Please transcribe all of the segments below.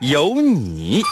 有你。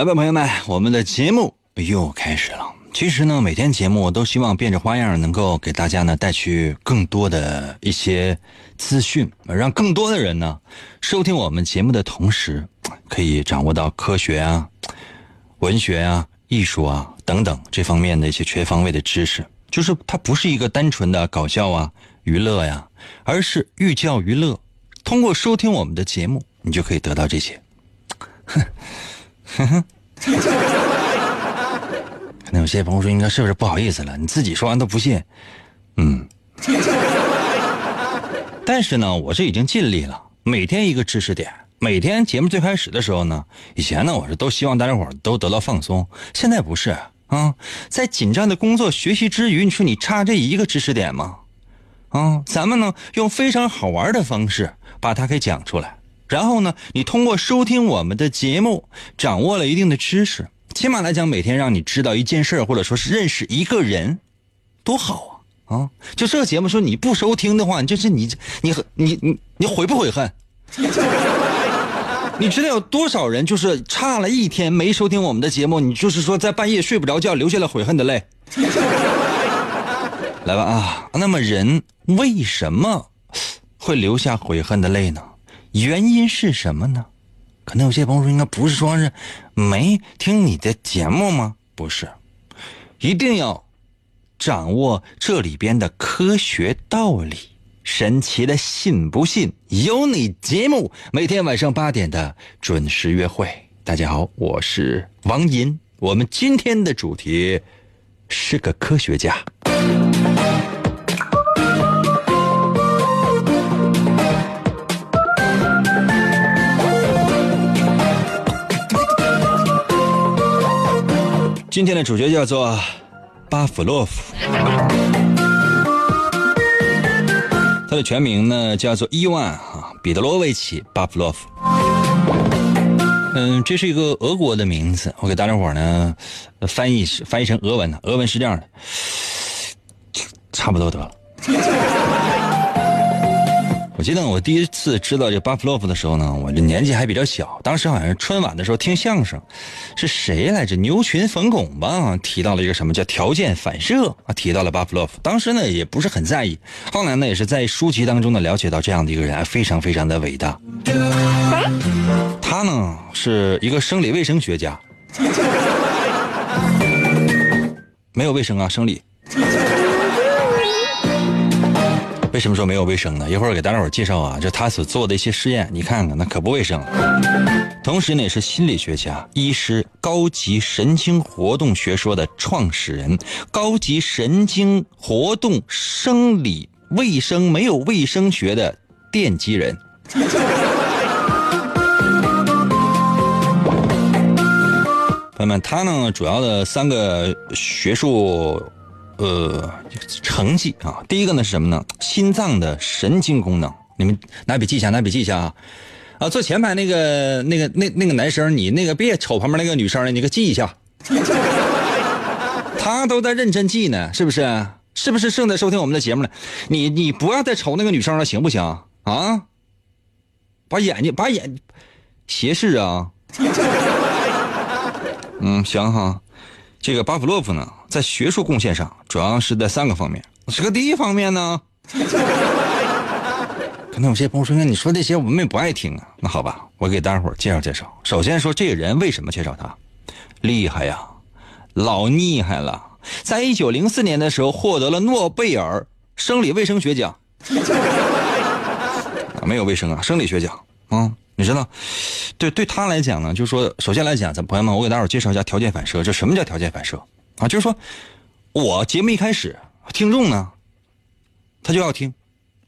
来吧，朋友们，我们的节目又开始了。其实呢，每天节目我都希望变着花样，能够给大家呢带去更多的一些资讯，让更多的人呢收听我们节目的同时，可以掌握到科学啊、文学啊、艺术啊等等这方面的一些全方位的知识。就是它不是一个单纯的搞笑啊、娱乐呀，而是寓教于乐。通过收听我们的节目，你就可以得到这些。哼。哼哼，可能有些朋友说：“应该是不是不好意思了？你自己说完都不信。”嗯，但是呢，我是已经尽力了，每天一个知识点。每天节目最开始的时候呢，以前呢，我是都希望大家伙都得到放松。现在不是啊，在紧张的工作学习之余，你说你差这一个知识点吗？啊，咱们呢用非常好玩的方式把它给讲出来。然后呢，你通过收听我们的节目，掌握了一定的知识，起码来讲，每天让你知道一件事或者说是认识一个人，多好啊！啊，就这节目说你不收听的话，就是你你你你你悔不悔恨？你知道有多少人就是差了一天没收听我们的节目，你就是说在半夜睡不着觉，流下了悔恨的泪。来吧啊，那么人为什么会流下悔恨的泪呢？原因是什么呢？可能有些朋友说，应该不是说是没听你的节目吗？不是，一定要掌握这里边的科学道理。神奇的信不信由你节目，每天晚上八点的准时约会。大家好，我是王银。我们今天的主题是个科学家。今天的主角叫做巴甫洛夫，他的全名呢叫做伊万啊彼得罗维奇巴甫洛夫。嗯，这是一个俄国的名字，我给大家伙呢翻译翻译成俄文，俄文是这样的，差不多得了。我记得我第一次知道这巴甫洛夫的时候呢，我这年纪还比较小，当时好像是春晚的时候听相声，是谁来着？牛群、冯巩吧，提到了一个什么叫条件反射啊，提到了巴甫洛夫。当时呢也不是很在意，后来呢也是在书籍当中呢了解到这样的一个人，非常非常的伟大。他呢是一个生理卫生学家，没有卫生啊，生理。为什么说没有卫生呢？一会儿给大家伙介绍啊，就他所做的一些实验，你看看那可不卫生。同时呢，也是心理学家、医师、高级神经活动学说的创始人、高级神经活动生理卫生没有卫生学的奠基人。朋友们，他呢主要的三个学术。呃，成绩啊，第一个呢是什么呢？心脏的神经功能，你们拿笔记一下，拿笔记一下啊！啊，坐前排那个那个那那个男生，你那个别瞅旁边那个女生了，你给记一下。他都在认真记呢，是不是？是不是正在收听我们的节目呢？你你不要再瞅那个女生了，行不行？啊？把眼睛把眼斜视啊！嗯，行哈。这个巴甫洛夫呢，在学术贡献上主要是在三个方面。这个第一方面呢，可能有些朋友说：“那你说这些我们也不爱听啊。”那好吧，我给大伙介绍介绍。首先说这个人为什么介绍他，厉害呀，老厉害了。在一九零四年的时候，获得了诺贝尔生理卫生学奖。没有卫生啊，生理学奖啊，你知道？对，对他来讲呢，就是说，首先来讲，咱朋友们，我给大伙介绍一下条件反射。这什么叫条件反射啊？就是说，我节目一开始，听众呢，他就要听，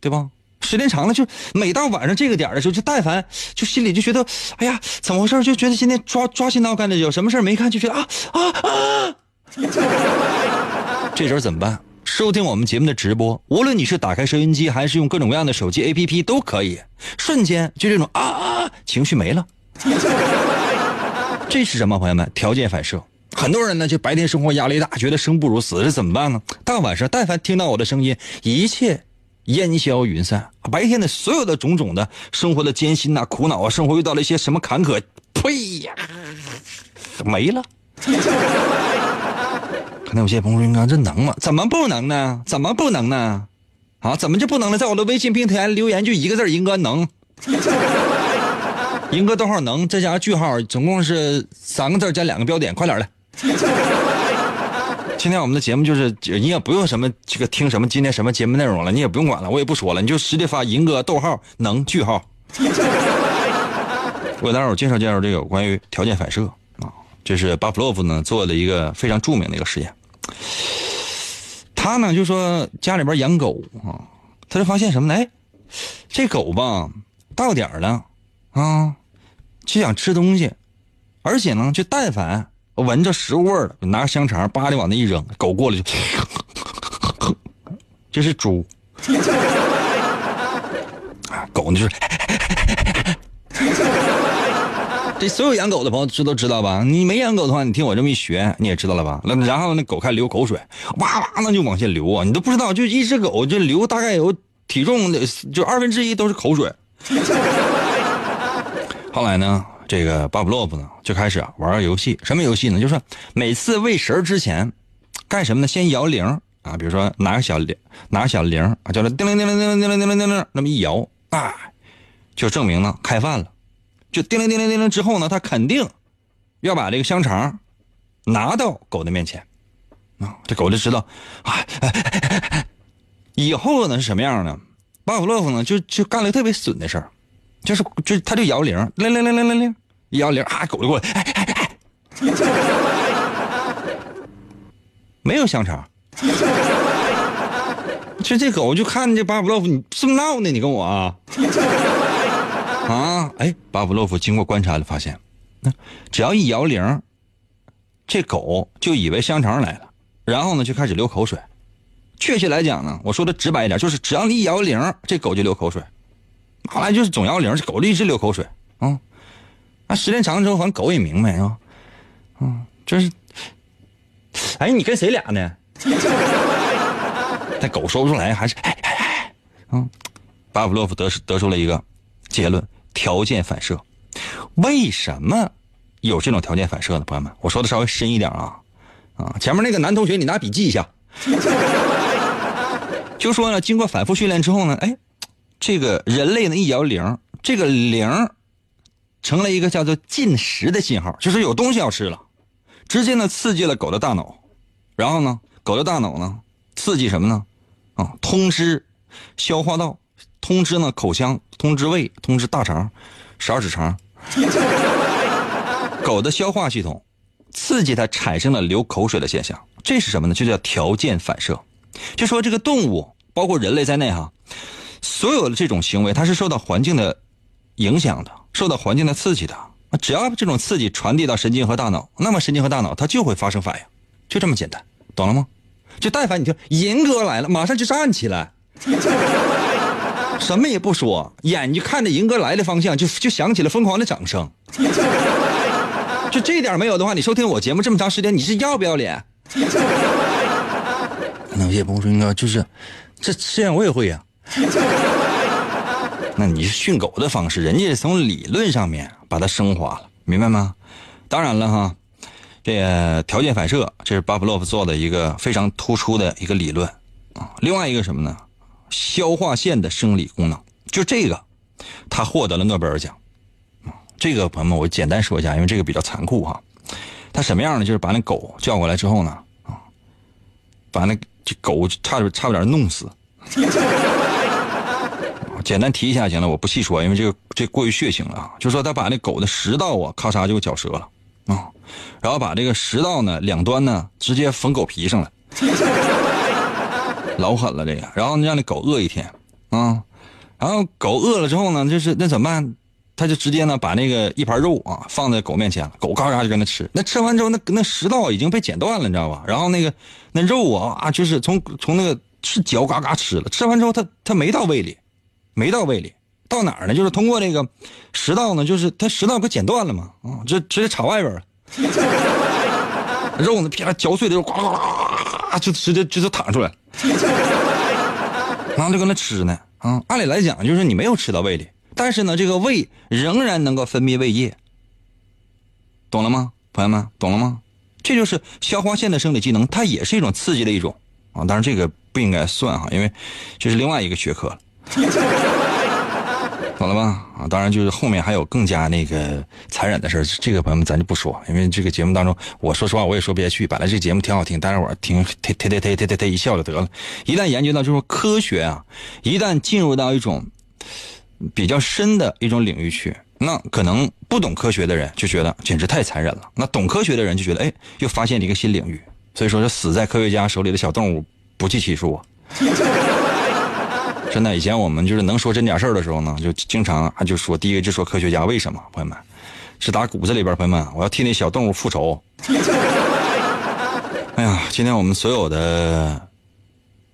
对吧？时间长了，就每到晚上这个点的时候，就但凡就心里就觉得，哎呀，怎么回事？就觉得今天抓抓心挠肝的，有什么事没看就觉得啊啊啊！这时候怎么办？收听我们节目的直播，无论你是打开收音机还是用各种各样的手机 APP 都可以，瞬间就这种啊啊情绪没了。这是什么？朋友们，条件反射。很多人呢，就白天生活压力大，觉得生不如死，这怎么办呢？大晚上，但凡听到我的声音，一切烟消云散。白天的所有的种种的生活的艰辛呐、苦恼啊，生活遇到了一些什么坎坷，呸呀，没了。可能有些朋友说：“哥，这能吗？怎么不能呢？怎么不能呢？啊，怎么就不能呢？在我的微信平台留言就一个字银哥能。银哥逗号能，再加上句号，总共是三个字加两个标点，快点来。今天我们的节目就是，你也不用什么这个听什么今天什么节目内容了，你也不用管了，我也不说了，你就直接发银哥逗号能句号。我给大伙介绍介绍这个关于条件反射啊，这是巴甫洛夫呢做的一个非常著名的一个实验。他呢就说家里边养狗啊，他就发现什么呢？哎，这狗吧到点了啊，就想吃东西，而且呢，就但凡闻着食物味了，拿香肠叭的往那一扔，狗过来就，这是猪 啊，狗呢就是。这所有养狗的朋友知都知道吧？你没养狗的话，你听我这么一学，你也知道了吧？那然后那狗开始流口水，哇哇那就往下流啊！你都不知道，就一只狗就流大概有体重的就二分之一都是口水。后来呢，这个巴布洛夫呢就开始玩个游戏，什么游戏呢？就是每次喂食之前干什么呢？先摇铃啊，比如说拿个小铃，拿个小铃啊，叫它叮铃叮铃叮铃叮铃叮铃叮铃，那么一摇啊，就证明呢开饭了。就叮铃叮铃叮铃之后呢，他肯定要把这个香肠拿到狗的面前啊，这狗就知道啊。以后呢是什么样呢？巴甫洛夫呢就就干了个特别损的事儿，就是就他就摇铃，铃铃铃铃铃铃，一摇铃啊，狗就过来，哎哎哎 没有香肠。其实这狗就看这巴甫洛夫，你是不是闹呢？你跟我啊？啊，哎，巴甫洛夫经过观察的发现，那只要一摇铃，这狗就以为香肠来了，然后呢就开始流口水。确切来讲呢，我说的直白一点，就是只要你一摇铃，这狗就流口水。后来就是总摇铃，这狗一直流口水。啊，那时间长了之后，反正狗也明白啊，嗯，就是，哎，你跟谁俩呢？那狗说不出来，还是哎哎哎，嗯，巴甫洛夫得得出了一个结论。条件反射，为什么有这种条件反射呢？朋友们，我说的稍微深一点啊，啊，前面那个男同学，你拿笔记一下。就说呢，经过反复训练之后呢，哎，这个人类呢一摇铃，这个铃成了一个叫做进食的信号，就是有东西要吃了，直接呢刺激了狗的大脑，然后呢，狗的大脑呢刺激什么呢？啊，通知消化道。通知呢口腔，通知胃，通知大肠，十二指肠。狗的消化系统刺激它产生了流口水的现象，这是什么呢？就叫条件反射。就说这个动物，包括人类在内哈，所有的这种行为，它是受到环境的影响的，受到环境的刺激的。只要这种刺激传递到神经和大脑，那么神经和大脑它就会发生反应，就这么简单，懂了吗？就但凡你听银哥来了，马上就站起来。什么也不说，眼睛看着银哥来的方向，就就响起了疯狂的掌声。就这点没有的话，你收听我节目这么长时间，你是要不要脸？那有些朋友说，应该就是这这样我也会呀。那你是训狗的方式，人家从理论上面把它升华了，明白吗？当然了哈，这个条件反射，这是巴甫洛夫做的一个非常突出的一个理论啊。另外一个什么呢？消化腺的生理功能，就这个，他获得了诺贝尔奖。这个朋友们，我简单说一下，因为这个比较残酷哈。他什么样呢？就是把那狗叫过来之后呢，啊，把那这狗差点差点弄死。简单提一下行了，我不细说，因为这个这过于血腥了啊。就说他把那狗的食道啊，咔嚓就绞折了啊，然后把这个食道呢两端呢直接缝狗皮上了，老狠了这个。然后让那狗饿一天啊，然后狗饿了之后呢，就是那怎么办？他就直接呢把那个一盘肉啊放在狗面前了，狗嘎嘎就跟那吃。那吃完之后，那那食道已经被剪断了，你知道吧？然后那个那肉啊啊，就是从从那个是嚼嘎嘎吃了。吃完之后，它它没到胃里。没到胃里，到哪儿呢？就是通过这个食道呢，就是它食道给剪断了嘛，啊，就直接插外边了，肉呢啪嚼碎的肉呱呱呱，就直接就就淌出来，然后就搁那吃呢，啊，按理来讲就是你没有吃到胃里，但是呢，这个胃仍然能够分泌胃液，懂了吗，朋友们，懂了吗？这就是消化腺的生理机能，它也是一种刺激的一种啊，当然这个不应该算哈，因为这是另外一个学科了。懂了吧？啊，当然就是后面还有更加那个残忍的事这个朋友们咱就不说，因为这个节目当中，我说实话我也说不下去。本来这节目挺好听，大家伙听，忒忒忒忒忒忒忒一笑就得了。一旦研究到就是科学啊，一旦进入到一种比较深的一种领域去，那可能不懂科学的人就觉得简直太残忍了。那懂科学的人就觉得，哎，又发现了一个新领域。所以说，这死在科学家手里的小动物不计其数啊。真的，以前我们就是能说真假事的时候呢，就经常啊就说第一个就说科学家为什么？朋友们，是打骨子里边，朋友们，我要替那小动物复仇。哎呀，今天我们所有的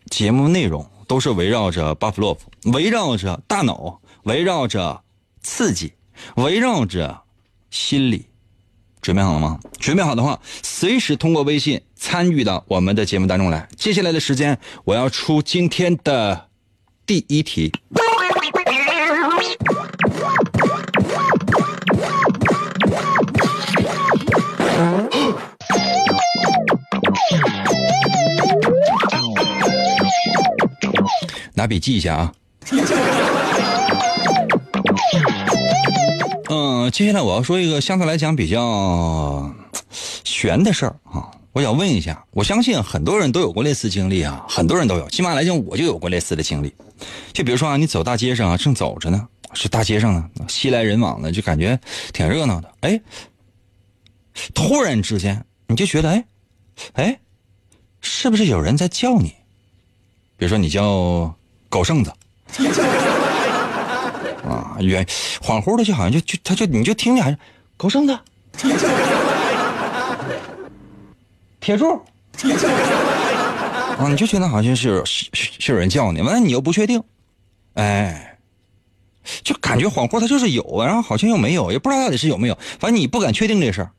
节目内容都是围绕着巴甫洛夫，围绕着大脑，围绕着刺激，围绕着心理。准备好了吗？准备好的话，随时通过微信参与到我们的节目当中来。接下来的时间，我要出今天的。第一题，拿笔记一下啊。嗯，接下来我要说一个相对来讲比较悬的事儿啊。我想问一下，我相信很多人都有过类似经历啊，很多人都有。起码来讲，我就有过类似的经历。就比如说啊，你走大街上啊，正走着呢，是大街上呢，熙来人往的，就感觉挺热闹的。哎，突然之间你就觉得，哎，哎，是不是有人在叫你？比如说你叫狗剩子啊，远恍惚的就好像就就他就你就听见还是狗剩子。铁柱，啊，你就觉得好像是是是有人叫你，完了你又不确定，哎，就感觉恍惚，他就是有，然后好像又没有，也不知道到底是有没有，反正你不敢确定这事儿，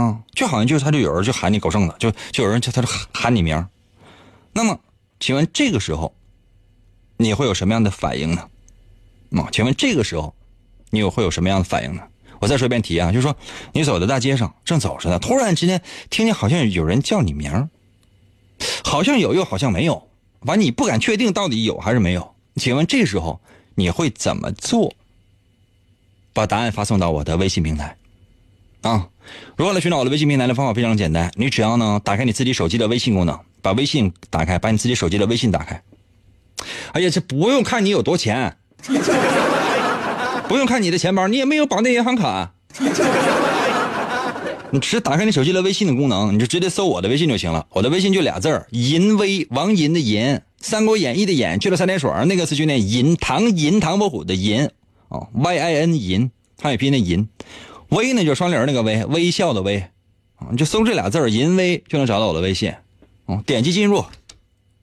啊，就好像就是他就有人就喊你狗剩子，就就有人就他就喊你名那么，请问这个时候你会有什么样的反应呢？啊，请问这个时候你有会有什么样的反应呢？我再说一遍题啊，就是说你走在大街上，正走着呢，突然之间听见好像有人叫你名好像有又好像没有，完你不敢确定到底有还是没有。请问这时候你会怎么做？把答案发送到我的微信平台啊！如何来寻找我的微信平台的方法非常简单，你只要呢打开你自己手机的微信功能，把微信打开，把你自己手机的微信打开。哎呀，这不用看你有多钱。不用看你的钱包，你也没有绑定银行卡，你只打开你手机的微信的功能，你就直接搜我的微信就行了。我的微信就俩字儿：银威，王银的银，《三国演义》的演，去了三点水，那个字就念银，唐银，唐伯虎的银，哦，Y I N 银，汉语拼音的银，微呢就双零那个微，微笑的微，啊，你就搜这俩字儿银威就能找到我的微信，哦，点击进入，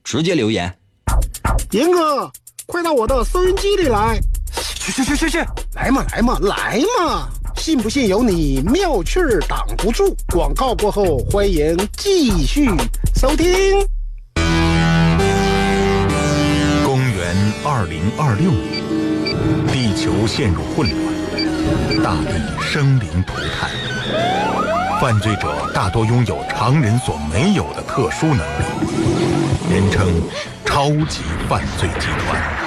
直接留言。银哥，快到我的收音机里来。去去去去去，来嘛来嘛来嘛！信不信由你，妙趣儿挡不住。广告过后，欢迎继续收听。公元二零二六年，地球陷入混乱，大地生灵涂炭，犯罪者大多拥有常人所没有的特殊能力，人称“超级犯罪集团”。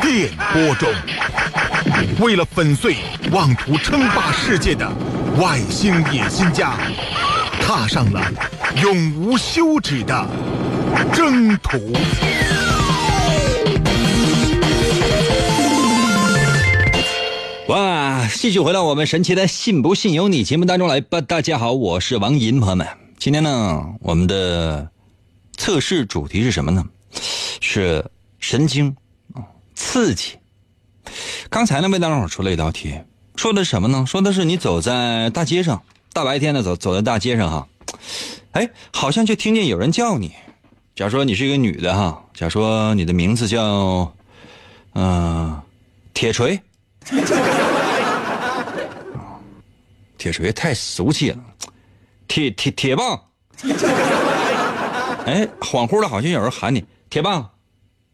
电波中，为了粉碎妄图称霸世界的外星野心家，踏上了永无休止的征途。哇，继续回到我们神奇的“信不信由你”节目当中来吧。大家好，我是王银，朋友们，今天呢，我们的测试主题是什么呢？是神经，刺激。刚才呢，为大家伙出了一道题，说的什么呢？说的是你走在大街上，大白天的走走在大街上哈，哎，好像就听见有人叫你。假如说你是一个女的哈，假如说你的名字叫，嗯、铁锤。铁锤太俗气了，铁铁铁棒。哎，恍惚的，好像有人喊你铁棒，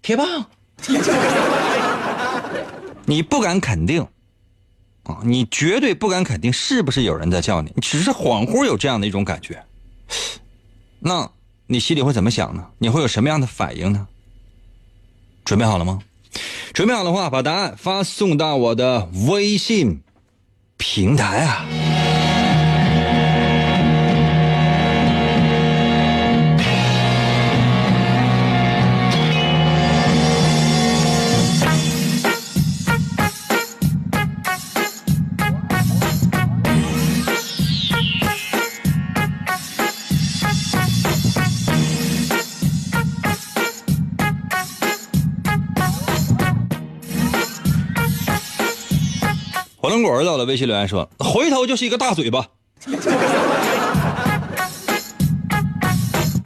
铁棒。你不敢肯定啊，你绝对不敢肯定是不是有人在叫你，只是恍惚有这样的一种感觉。那你心里会怎么想呢？你会有什么样的反应呢？准备好了吗？准备好的话，把答案发送到我的微信平台啊。火龙果到了微信留言说：“回头就是一个大嘴巴。”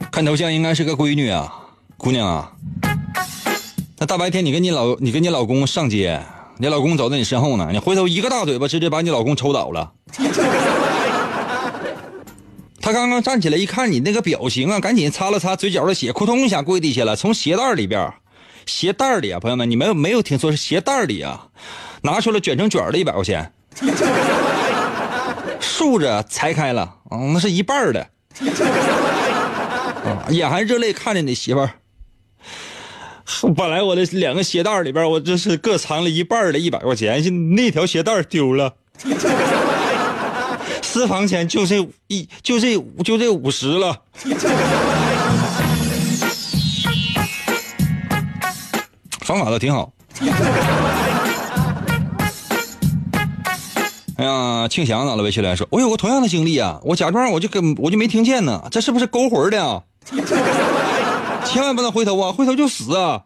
看头像应该是个闺女啊，姑娘啊。那大白天你跟你老你跟你老公上街，你老公走在你身后呢，你回头一个大嘴巴直接把你老公抽倒了。他刚刚站起来一看你那个表情啊，赶紧擦了擦嘴角的血，扑通一下跪地下了，从鞋带里边，鞋带里啊，朋友们，你们没有听错，是鞋带里啊。拿出了卷成卷的一百块钱，竖着裁开了，嗯、那是一半儿的，啊，眼含热泪看着你媳妇儿。本来我的两个鞋带里边，我这是各藏了一半儿的一百块钱，那条鞋带丢了，私房钱就这一就这就这五十了。方法倒挺好。哎呀，庆祥到了微信来说，我有个同样的经历啊，我假装我就跟我就没听见呢，这是不是勾魂的啊？千万不能回头啊，回头就死啊！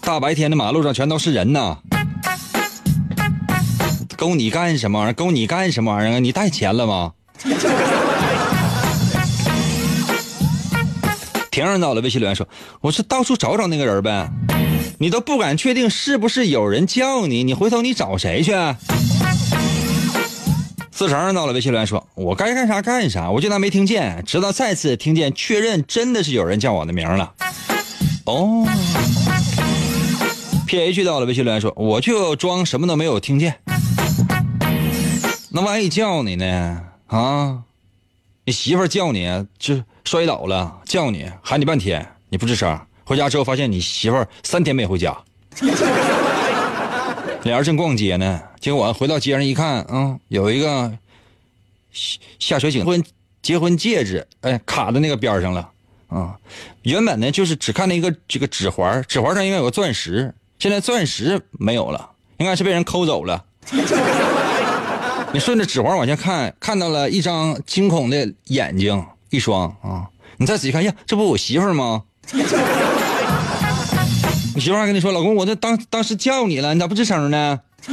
大白天的马路上全都是人呐，勾你干什么玩意儿？勾你干什么玩意儿啊？你带钱了吗？婷儿到了微信留言说，我是到处找找那个人呗。你都不敢确定是不是有人叫你，你回头你找谁去？四成到了微信留言说：“我该干啥干啥，我就当没听见，直到再次听见确认真的是有人叫我的名了。”哦，PH 到了微信留言说：“我就装什么都没有听见。”那万一叫你呢？啊，你媳妇叫你就摔倒了，叫你喊你半天，你不吱声。回家之后发现你媳妇儿三天没回家，俩人正逛街呢，结果回到街上一看，啊、有一个下下水井婚结婚戒指，哎，卡在那个边上了，啊、原本呢就是只看那个这个指环，指环上应该有个钻石，现在钻石没有了，应该是被人抠走了。你顺着指环往下看，看到了一张惊恐的眼睛，一双啊！你再仔细看，呀，这不我媳妇儿吗？你媳妇儿还跟你说，老公，我这当当时叫你了，你咋不吱声呢？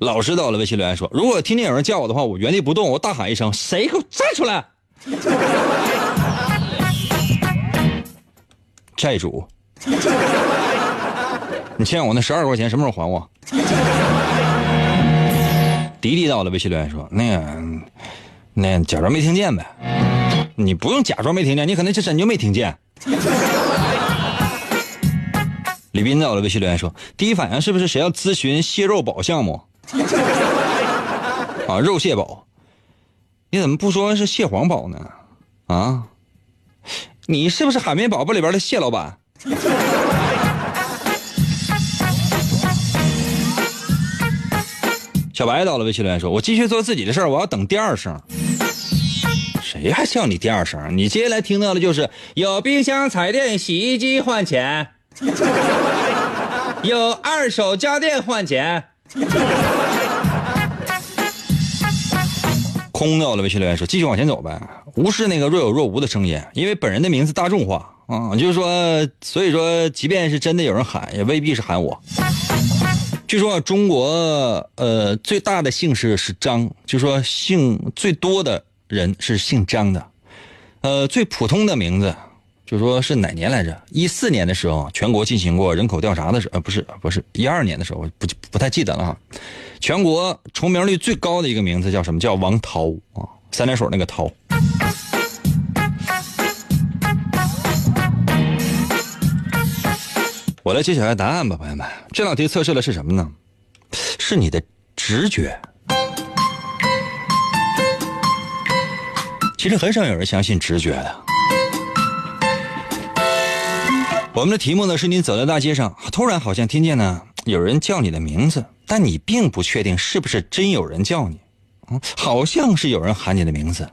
老师到了微信留言说：“如果听见有人叫我的话，我原地不动，我大喊一声：‘谁给我站出来！’ 债主，你欠我那十二块钱什么时候还我？” 迪迪到了微信留言说：“那个，那假装没听见呗。你不用假装没听见，你可能就真就没听见。”李斌到了微信留言说：“第一反应是不是谁要咨询蟹肉堡项目？啊，肉蟹堡，你怎么不说是蟹黄堡呢？啊，你是不是海绵宝宝里边的蟹老板？” 小白到了微信留言说：“我继续做自己的事儿，我要等第二声。谁还叫你第二声？你接下来听到的就是有冰箱、彩电、洗衣机换钱，有二手家电换钱。”空掉了微信留言说：“继续往前走呗，无视那个若有若无的声音，因为本人的名字大众化啊，就是说，所以说，即便是真的有人喊，也未必是喊我。”据说中国呃最大的姓氏是张，就说姓最多的人是姓张的，呃最普通的名字，就说是哪年来着？一四年的时候，全国进行过人口调查的时候，呃不是不是一二年的时候，我不不太记得了哈。全国重名率最高的一个名字叫什么？叫王涛啊，三点水那个涛。我来揭晓一下答案吧，朋友们。这道题测试的是什么呢？是你的直觉。其实很少有人相信直觉的。我们的题目呢，是你走在大街上，突然好像听见呢有人叫你的名字，但你并不确定是不是真有人叫你，嗯，好像是有人喊你的名字。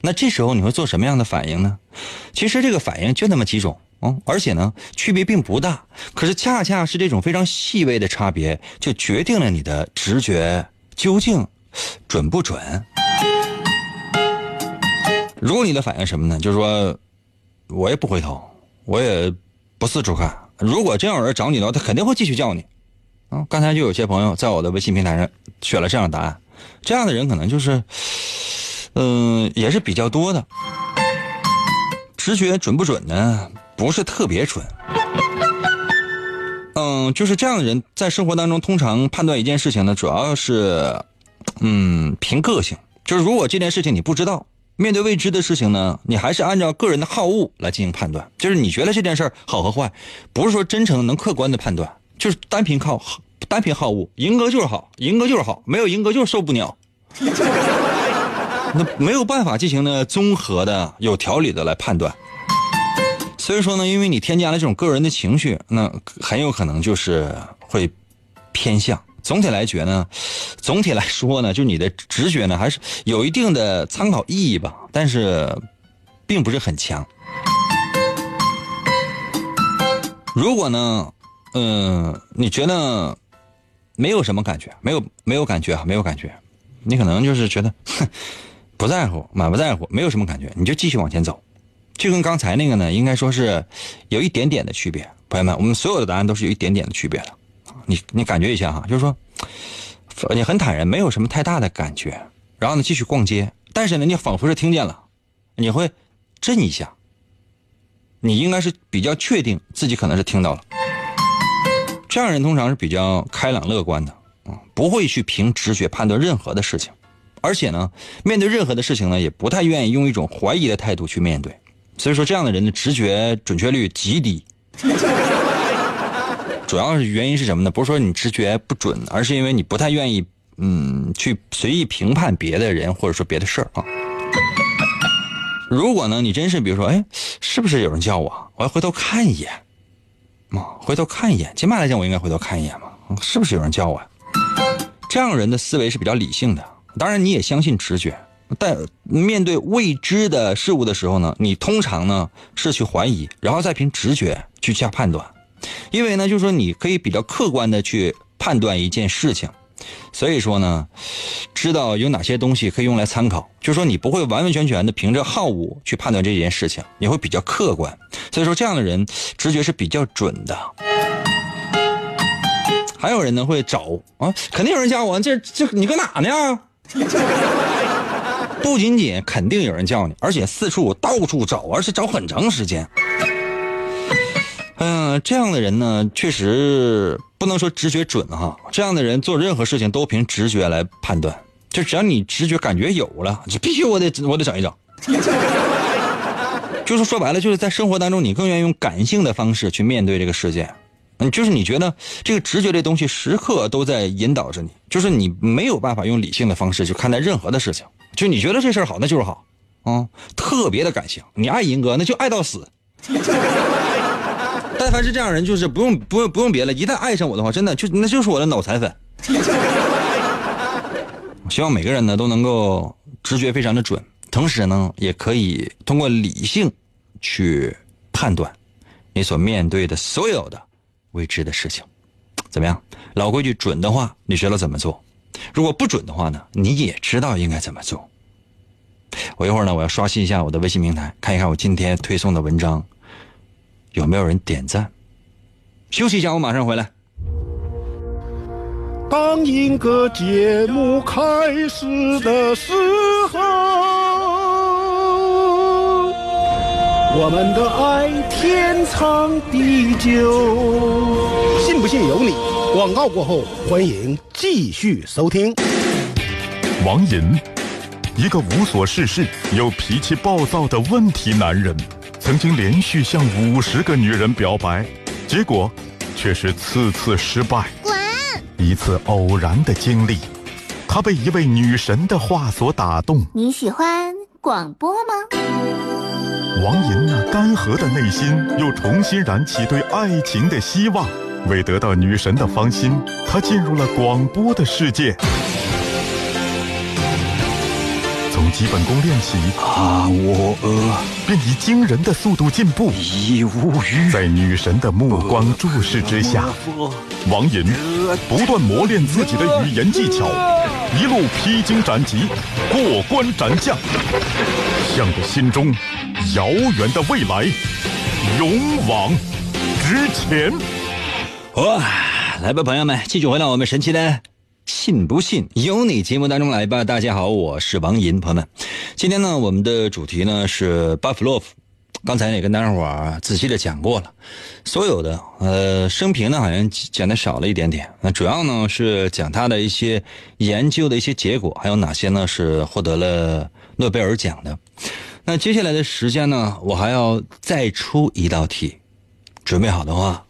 那这时候你会做什么样的反应呢？其实这个反应就那么几种。嗯，而且呢，区别并不大。可是恰恰是这种非常细微的差别，就决定了你的直觉究竟准不准。如果你的反应什么呢？就是说，我也不回头，我也不四处看。如果真有人找你的话，他肯定会继续叫你。啊，刚才就有些朋友在我的微信平台上选了这样的答案，这样的人可能就是，嗯，也是比较多的。直觉准不准呢？不是特别准，嗯，就是这样的人在生活当中通常判断一件事情呢，主要是，嗯，凭个性。就是如果这件事情你不知道，面对未知的事情呢，你还是按照个人的好恶来进行判断。就是你觉得这件事好和坏，不是说真诚能客观的判断，就是单凭靠单凭好恶，赢哥就是好，赢哥就是好，没有赢哥就是受不了。那没有办法进行呢综合的、有条理的来判断。所以说呢，因为你添加了这种个人的情绪，那很有可能就是会偏向。总体来觉呢，总体来说呢，就你的直觉呢，还是有一定的参考意义吧，但是并不是很强。如果呢，嗯，你觉得没有什么感觉，没有没有感觉啊，没有感觉，你可能就是觉得不在乎，满不在乎，没有什么感觉，你就继续往前走。就跟刚才那个呢，应该说是有一点点的区别。朋友们，我们所有的答案都是有一点点的区别的。你你感觉一下哈，就是说你很坦然，没有什么太大的感觉。然后呢，继续逛街，但是呢，你仿佛是听见了，你会震一下。你应该是比较确定自己可能是听到了。这样人通常是比较开朗乐观的啊，不会去凭直觉判断任何的事情，而且呢，面对任何的事情呢，也不太愿意用一种怀疑的态度去面对。所以说，这样的人的直觉准确率极低。主要是原因是什么呢？不是说你直觉不准，而是因为你不太愿意，嗯，去随意评判别的人或者说别的事儿啊。如果呢，你真是比如说，哎，是不是有人叫我？我要回头看一眼，啊，回头看一眼。起码来讲，我应该回头看一眼嘛，是不是有人叫我？这样人的思维是比较理性的，当然你也相信直觉。但面对未知的事物的时候呢，你通常呢是去怀疑，然后再凭直觉去下判断，因为呢，就是说你可以比较客观的去判断一件事情，所以说呢，知道有哪些东西可以用来参考，就是说你不会完完全全的凭着好恶去判断这件事情，你会比较客观，所以说这样的人直觉是比较准的。还有人呢会找啊，肯定有人叫我，这这你搁哪呢？不仅仅肯定有人叫你，而且四处到处找，而且找很长时间。嗯、这样的人呢，确实不能说直觉准哈。这样的人做任何事情都凭直觉来判断，就只要你直觉感觉有了，就必须我得我得整一整。就是说白了，就是在生活当中，你更愿意用感性的方式去面对这个世界。嗯，就是你觉得这个直觉这东西时刻都在引导着你，就是你没有办法用理性的方式去看待任何的事情。就你觉得这事儿好，那就是好，啊、特别的感性。你爱银哥，那就爱到死。但凡是这样人，就是不用不用不用别的，一旦爱上我的话，真的就那就是我的脑残粉。我 希望每个人呢都能够直觉非常的准，同时呢也可以通过理性去判断你所面对的所有的未知的事情。怎么样？老规矩，准的话你学了怎么做；如果不准的话呢，你也知道应该怎么做。我一会儿呢，我要刷新一下我的微信平台，看一看我今天推送的文章有没有人点赞。休息一下，我马上回来。当一个节目开始的时候，我们的爱天长地久。信不信由你。广告过后，欢迎继续收听。王银，一个无所事事又脾气暴躁的问题男人，曾经连续向五十个女人表白，结果却是次次失败。滚！一次偶然的经历，他被一位女神的话所打动。你喜欢广播吗？王银那干涸的内心又重新燃起对爱情的希望。为得到女神的芳心，他进入了广播的世界。从基本功练习，啊，我呃便以惊人的速度进步。已无语。在女神的目光注视之下，王寅不断磨练自己的语言技巧，一路披荆斩棘，过关斩将，向着心中遥远的未来勇往直前。哇，来吧，朋友们，继续回到我们神奇的“信不信由你”节目当中来吧。大家好，我是王银，朋友们，今天呢，我们的主题呢是巴甫洛夫。刚才也跟大家伙儿仔细的讲过了，所有的呃生平呢好像讲的少了一点点。那主要呢是讲他的一些研究的一些结果，还有哪些呢是获得了诺贝尔奖的。那接下来的时间呢，我还要再出一道题，准备好的话。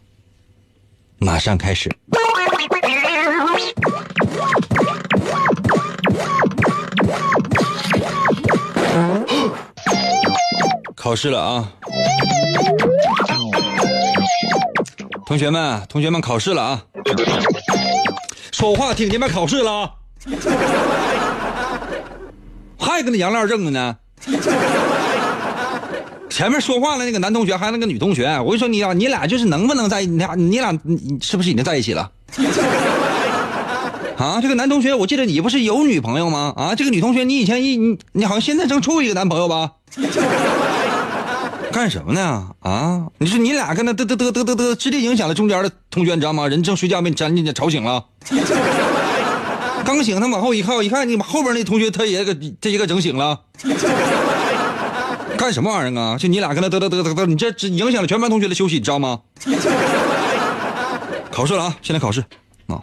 马上开始。考试了啊！同学们，同学们，考试了啊！说话听见没？考试了啊！还跟那杨亮正着呢。前面说话的那个男同学，还有那个女同学，我跟你说，你俩你俩就是能不能在？你俩你俩是不是已经在一起了？啊，这个男同学，我记得你不是有女朋友吗？啊，这个女同学，你以前一你你好像现在正处一个男朋友吧？干什么呢？啊，你说你俩跟那嘚嘚嘚嘚嘚嘚，直接影响了中间的同学，你知道吗？人正睡觉被你粘进去吵醒了。刚醒，他往后一靠，一看你把后边那同学，他也给这一个整醒了。干什么玩意儿啊？就你俩跟他嘚嘚嘚嘚嘚，你这这影响了全班同学的休息，你知道吗？考试了啊！现在考试啊。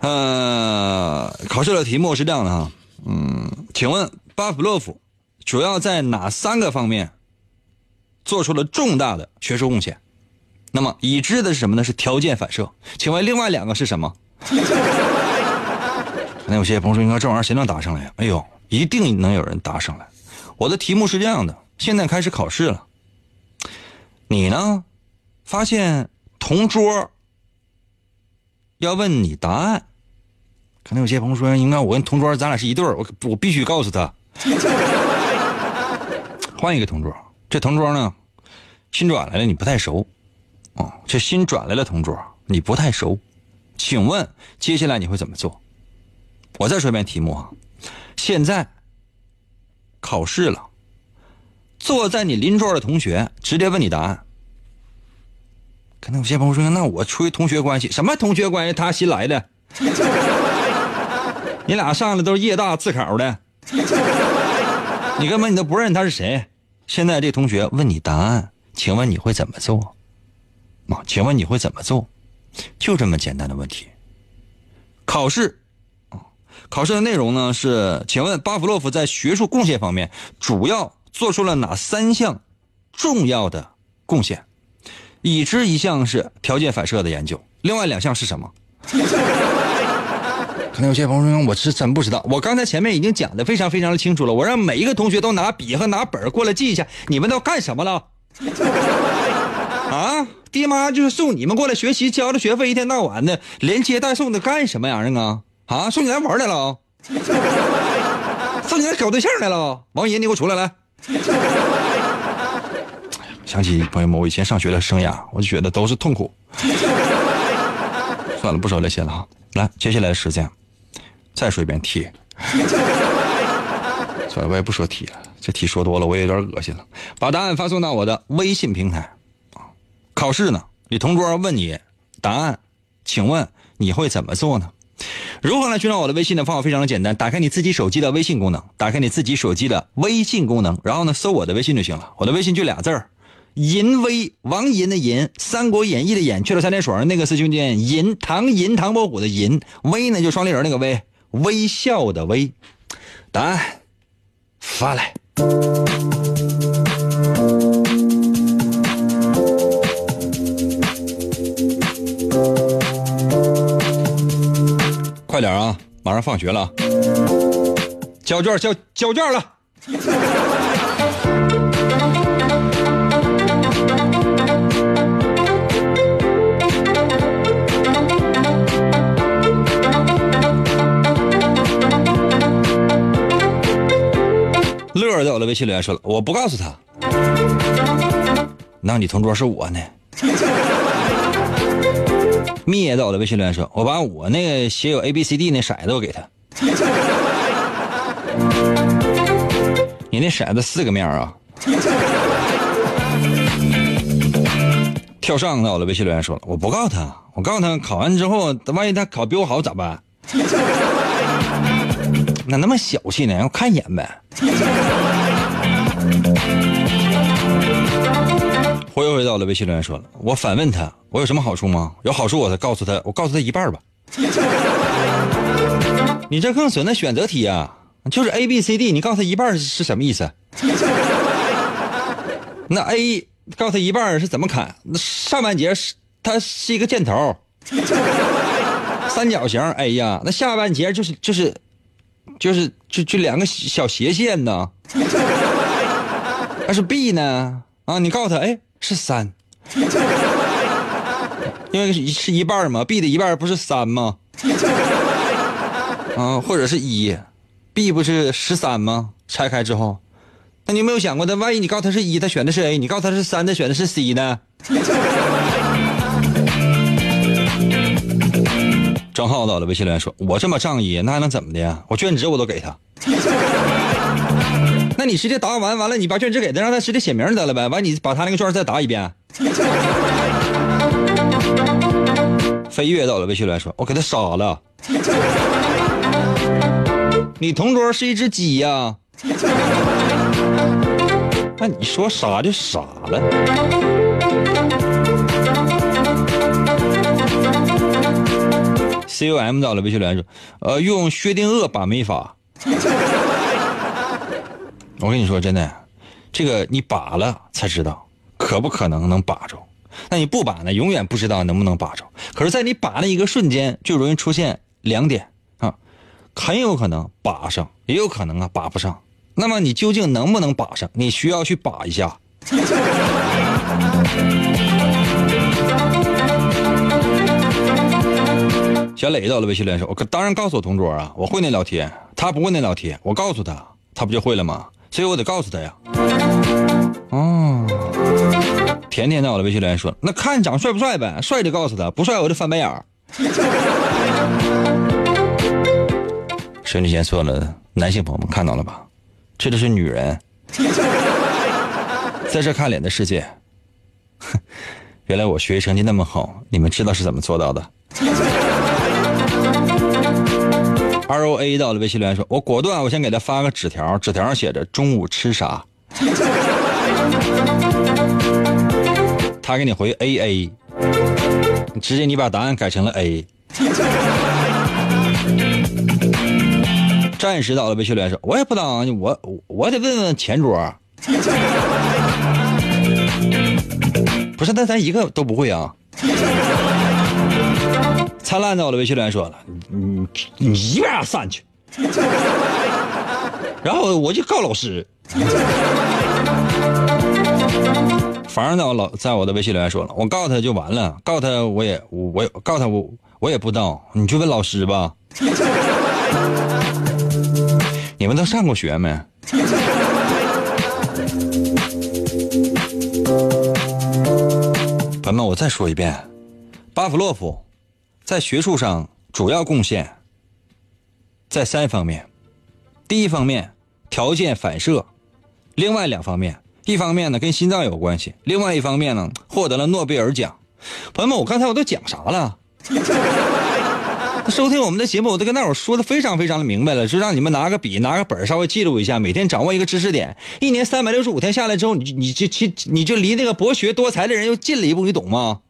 呃，考试的题目是这样的哈，嗯，请问巴甫洛夫主要在哪三个方面做出了重大的学术贡献？那么已知的是什么呢？是条件反射。请问另外两个是什么？那有些朋友说，应该这玩意儿谁能答上来呀？哎呦，一定能有人答上来。我的题目是这样的：现在开始考试了，你呢，发现同桌要问你答案，可能有些朋友说，应该我跟同桌咱俩是一对儿，我我必须告诉他，换一个同桌。这同桌呢，新转来了，你不太熟，哦，这新转来了同桌，你不太熟，请问接下来你会怎么做？我再说一遍题目啊，现在考试了，坐在你邻桌的同学直接问你答案，可能有些朋友说，那我处于同学关系，什么同学关系？他新来的，你俩上来都是夜大自考的，你根本你都不认他是谁。现在这同学问你答案，请问你会怎么做？啊，请问你会怎么做？就这么简单的问题。考试，啊，考试的内容呢是，请问巴甫洛夫在学术贡献方面主要做出了哪三项重要的贡献？已知一项是条件反射的研究，另外两项是什么？可能有些朋友说，我是真不知道。我刚才前面已经讲的非常非常的清楚了，我让每一个同学都拿笔和拿本过来记一下，你们都干什么了？啊，爹妈就是送你们过来学习，交了学费，一天到晚的连接带送的干什么玩意儿啊？啊，送你来玩来了？送你来搞对象来了？王爷，你给我出来来！想起朋友们，我以前上学的生涯，我就觉得都是痛苦。算了，不说这些了哈。来，接下来的时间，再说一遍题。算了，我也不说题了，这题说多了我也有点恶心了。把答案发送到我的微信平台。考试呢，你同桌问你答案，请问你会怎么做呢？如何来寻找我的微信的方法非常的简单，打开你自己手机的微信功能，打开你自己手机的微信功能，然后呢搜我的微信就行了。我的微信就俩字儿。银威王银的银，《三国演义》的演，去了三点水那个是就念银，唐银唐伯虎的银，威呢就双立人那个威，微笑的微，答案发来。快点啊，马上放学了，交卷交交卷了。儿在我的微信留言说了，我不告诉他。那你同桌是我呢？蜜也在我的微信留言说，我把我那个写有 A B C D 那骰子我给他。你那骰子四个面啊？跳上在我的微信留言说了，我不告诉他，我告诉他考完之后，万一他考比我好咋办？咋那么小气呢？让我看一眼呗。回回到了微信留言说了，我反问他，我有什么好处吗？有好处我才告诉他，我告诉他一半吧。你这更损的选择题啊，就是 A B C D，你告诉他一半是什么意思？那 A 告诉他一半是怎么砍？那上半截是它是一个箭头，三角形 A 呀，那下半截就是就是。就是就就两个小斜线呢，那是 B 呢啊？你告诉他，哎，是三，因为是一半嘛，B 的一半不是三吗？啊，或者是一，B 不是十三吗？拆开之后，那你有没有想过，那万一你告诉他是一，他选的是 A；你告诉他是三，他选的是 C 呢？张浩到了，微信留言说：“我这么仗义，那还能怎么的呀？我卷纸我都给他。那你直接答完，完了你把卷纸给他，让他直接写名得了呗。完你把他那个卷再答一遍。”飞跃到了，微信留言说：“我给他杀了。你同桌是一只鸡呀？那你说傻就傻了。”com 到了，微信留言说：“呃，用薛定谔把没法。我跟你说，真的，这个你把了才知道可不可能能把着。那你不把呢，永远不知道能不能把着。可是，在你把那一个瞬间，就容易出现两点啊，很有可能把上，也有可能啊把不上。那么，你究竟能不能把上？你需要去把一下。”小磊到了微信连说：“我可当然告诉我同桌啊，我会那道题，他不会那道题，我告诉他，他不就会了吗？所以我得告诉他呀。”哦，甜甜到了微信连说：“那看长帅不帅呗，帅就告诉他，不帅我就翻白眼儿。”沈女贤说了，男性朋友们看到了吧？这就是女人，在这看脸的世界，原来我学习成绩那么好，你们知道是怎么做到的？R O A 到了微信留言说：“我果断，我先给他发个纸条，纸条上写着中午吃啥。”他给你回 A A，直接你把答案改成了 A。暂时到了微信留言说：“我也不当，我我得问问前桌。”不是，那咱一个都不会啊！灿烂在我的微信留言说了：“你你一边散去！”然后我就告老师。房呢，老在我的微信留言说了，我告他就完了，告他我也我我告他我我也不知道，你去问老师吧。你们都上过学没？朋友们，我再说一遍，巴甫洛夫在学术上主要贡献在三方面：第一方面，条件反射；另外两方面，一方面呢跟心脏有关系，另外一方面呢获得了诺贝尔奖。朋友们，我刚才我都讲啥了？收听我们的节目，我都跟大伙说的非常非常的明白了，就让你们拿个笔拿个本稍微记录一下，每天掌握一个知识点。一年三百六十五天下来之后，你你就其你就离那个博学多才的人又近了一步，你懂吗？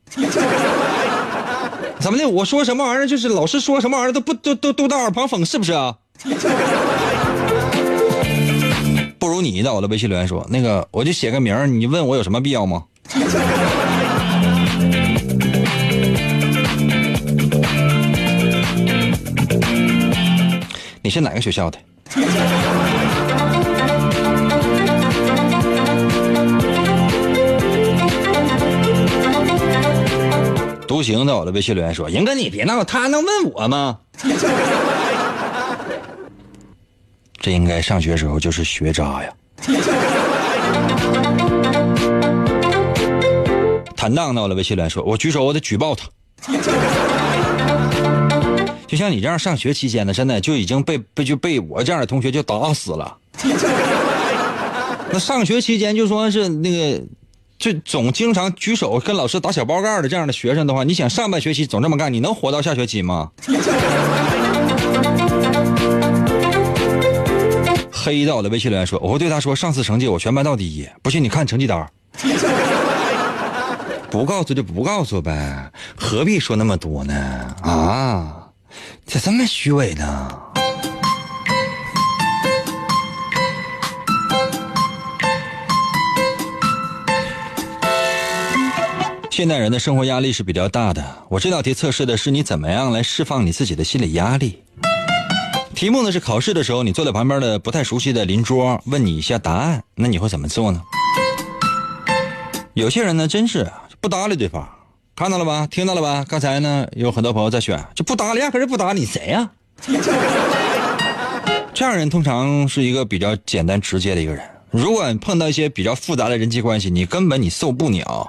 怎么的？我说什么玩意儿，就是老师说什么玩意儿都不都都都当耳旁风，是不是啊？不如你到我的微信留言说，那个我就写个名你问我有什么必要吗？你是哪个学校的？独行在我的微信留言说：“赢哥，你别闹，他能问我吗？” 这应该上学时候就是学渣呀。坦荡到了微信留言说：“我举手，我得举报他。” 就像你这样上学期间呢，真的就已经被被就被我这样的同学就打死了。那上学期间就说是那个，就总经常举手跟老师打小报告的这样的学生的话，你想上半学期总这么干，你能活到下学期吗？黑道的微信留言说：“我会对他说，上次成绩我全班倒第一，不信你看成绩单。不告诉就不告诉呗，何必说那么多呢？啊？”咋这么虚伪呢？现代人的生活压力是比较大的。我这道题测试的是你怎么样来释放你自己的心理压力。题目呢是考试的时候，你坐在旁边的不太熟悉的邻桌问你一下答案，那你会怎么做呢？有些人呢真是不搭理对方。看到了吧，听到了吧？刚才呢，有很多朋友在选，就不搭理，压根就不搭理，谁呀？这样人通常是一个比较简单直接的一个人。如果碰到一些比较复杂的人际关系，你根本你受不了。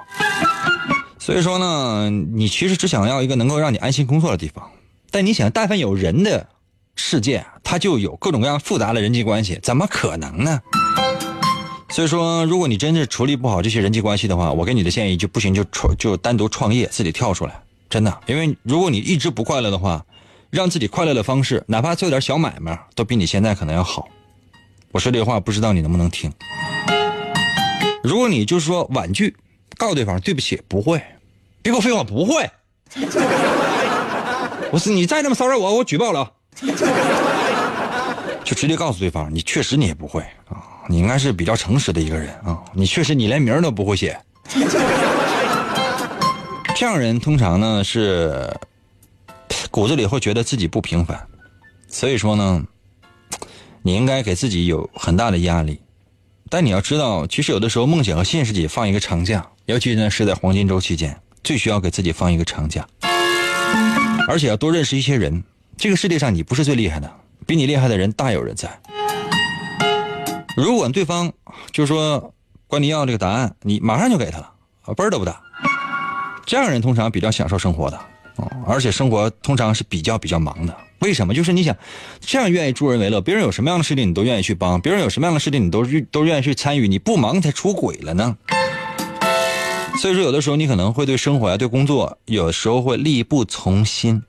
所以说呢，你其实只想要一个能够让你安心工作的地方。但你想，但凡有人的世界，它就有各种各样复杂的人际关系，怎么可能呢？所以说，如果你真是处理不好这些人际关系的话，我给你的建议就不行，就创就单独创业，自己跳出来，真的。因为如果你一直不快乐的话，让自己快乐的方式，哪怕做点小买卖，都比你现在可能要好。我说这话不知道你能不能听。如果你就是说婉拒，告诉对方对不起，不会，别给我废话，不会。我是你再这么骚扰我，我举报了。就直接告诉对方，你确实你也不会啊。你应该是比较诚实的一个人啊！你确实你连名都不会写，这样人通常呢是骨子里会觉得自己不平凡，所以说呢，你应该给自己有很大的压力。但你要知道，其实有的时候梦想和现实己放一个长假，尤其呢是在黄金周期间，最需要给自己放一个长假，而且要多认识一些人。这个世界上你不是最厉害的，比你厉害的人大有人在。如果对方就说管你要这个答案，你马上就给他了，啊，嘣儿都不打。这样人通常比较享受生活的，啊，而且生活通常是比较比较忙的。为什么？就是你想这样愿意助人为乐，别人有什么样的事情你都愿意去帮，别人有什么样的事情你都都愿意去参与，你不忙才出轨了呢。所以说，有的时候你可能会对生活呀、对工作，有的时候会力不从心。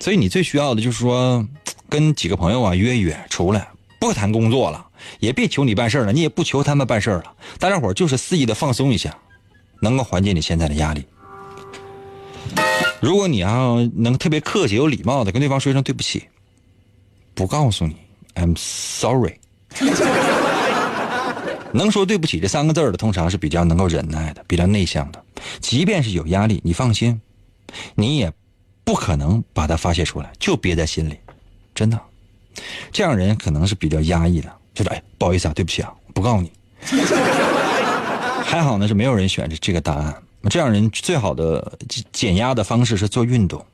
所以你最需要的就是说，跟几个朋友啊约一约出来，不谈工作了，也别求你办事了，你也不求他们办事了，大家伙就是肆意的放松一下，能够缓解你现在的压力。如果你要能特别客气、有礼貌的跟对方说一声对不起，不告诉你，I'm sorry。能说对不起这三个字的，通常是比较能够忍耐的，比较内向的。即便是有压力，你放心，你也不可能把它发泄出来，就憋在心里。真的，这样人可能是比较压抑的，就是哎，不好意思啊，对不起啊，不告诉你。还好呢，是没有人选这这个答案。这样人最好的减压的方式是做运动，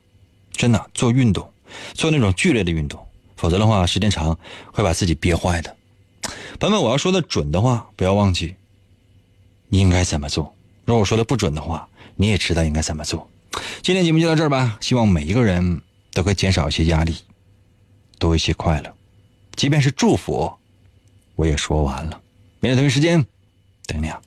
真的做运动，做那种剧烈的运动，否则的话时间长会把自己憋坏的。朋友们我要说的准的话，不要忘记你应该怎么做；如果说的不准的话，你也知道应该怎么做。今天节目就到这儿吧，希望每一个人都可以减少一些压力，多一些快乐。即便是祝福，我也说完了。明天同一时间等你啊。